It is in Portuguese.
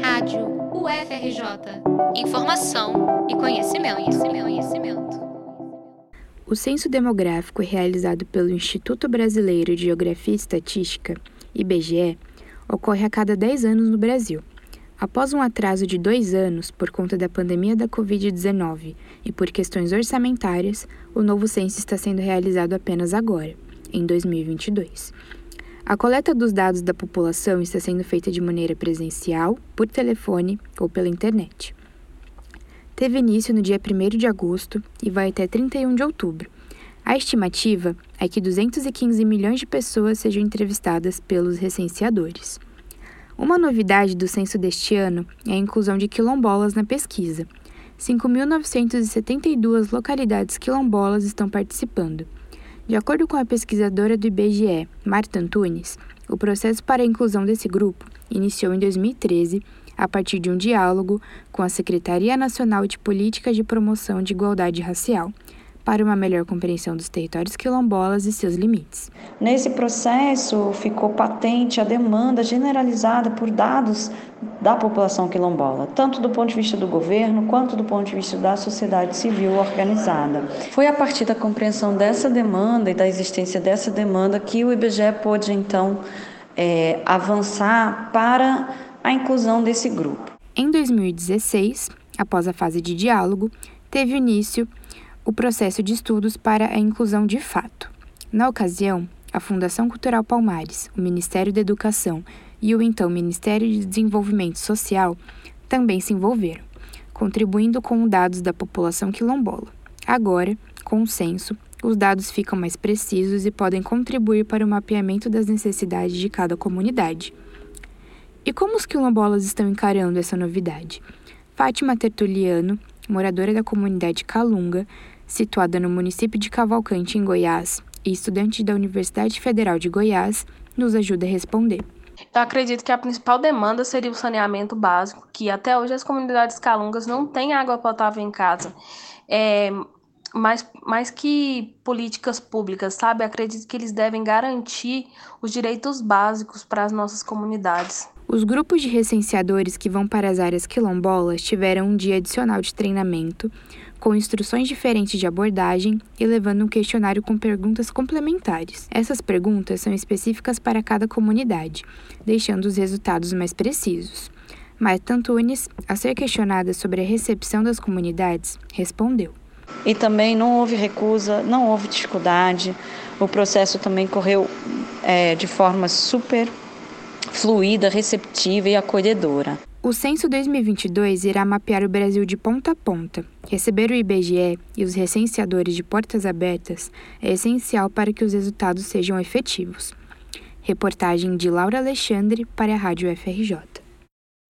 Rádio UFRJ. Informação e conhecimento, conhecimento, conhecimento. O censo demográfico realizado pelo Instituto Brasileiro de Geografia e Estatística, IBGE, ocorre a cada 10 anos no Brasil. Após um atraso de dois anos por conta da pandemia da Covid-19 e por questões orçamentárias, o novo censo está sendo realizado apenas agora, em 2022. A coleta dos dados da população está sendo feita de maneira presencial, por telefone ou pela internet. Teve início no dia 1 de agosto e vai até 31 de outubro. A estimativa é que 215 milhões de pessoas sejam entrevistadas pelos recenseadores. Uma novidade do censo deste ano é a inclusão de quilombolas na pesquisa. 5.972 localidades quilombolas estão participando. De acordo com a pesquisadora do IBGE, Marta Antunes, o processo para a inclusão desse grupo iniciou em 2013 a partir de um diálogo com a Secretaria Nacional de Políticas de Promoção de Igualdade Racial, para uma melhor compreensão dos territórios quilombolas e seus limites. Nesse processo, ficou patente a demanda generalizada por dados da população quilombola, tanto do ponto de vista do governo quanto do ponto de vista da sociedade civil organizada. Foi a partir da compreensão dessa demanda e da existência dessa demanda que o IBGE pôde, então, é, avançar para a inclusão desse grupo. Em 2016, após a fase de diálogo, teve início o processo de estudos para a inclusão de fato. Na ocasião, a Fundação Cultural Palmares, o Ministério da Educação e o então Ministério de Desenvolvimento Social também se envolveram, contribuindo com dados da população quilombola. Agora, com o censo, os dados ficam mais precisos e podem contribuir para o mapeamento das necessidades de cada comunidade. E como os quilombolas estão encarando essa novidade? Fátima Tertuliano, moradora da comunidade Calunga, situada no município de Cavalcante, em Goiás, e estudante da Universidade Federal de Goiás, nos ajuda a responder. Eu acredito que a principal demanda seria o saneamento básico, que até hoje as comunidades calungas não têm água potável em casa. É, mais, mais que políticas públicas, sabe? Acredito que eles devem garantir os direitos básicos para as nossas comunidades. Os grupos de recenseadores que vão para as áreas quilombolas tiveram um dia adicional de treinamento, com instruções diferentes de abordagem e levando um questionário com perguntas complementares. Essas perguntas são específicas para cada comunidade, deixando os resultados mais precisos. Marta Antunes, a ser questionada sobre a recepção das comunidades, respondeu. E também não houve recusa, não houve dificuldade, o processo também correu é, de forma super fluida, receptiva e acolhedora. O Censo 2022 irá mapear o Brasil de ponta a ponta. Receber o IBGE e os recenseadores de portas abertas é essencial para que os resultados sejam efetivos. Reportagem de Laura Alexandre para a Rádio FRJ.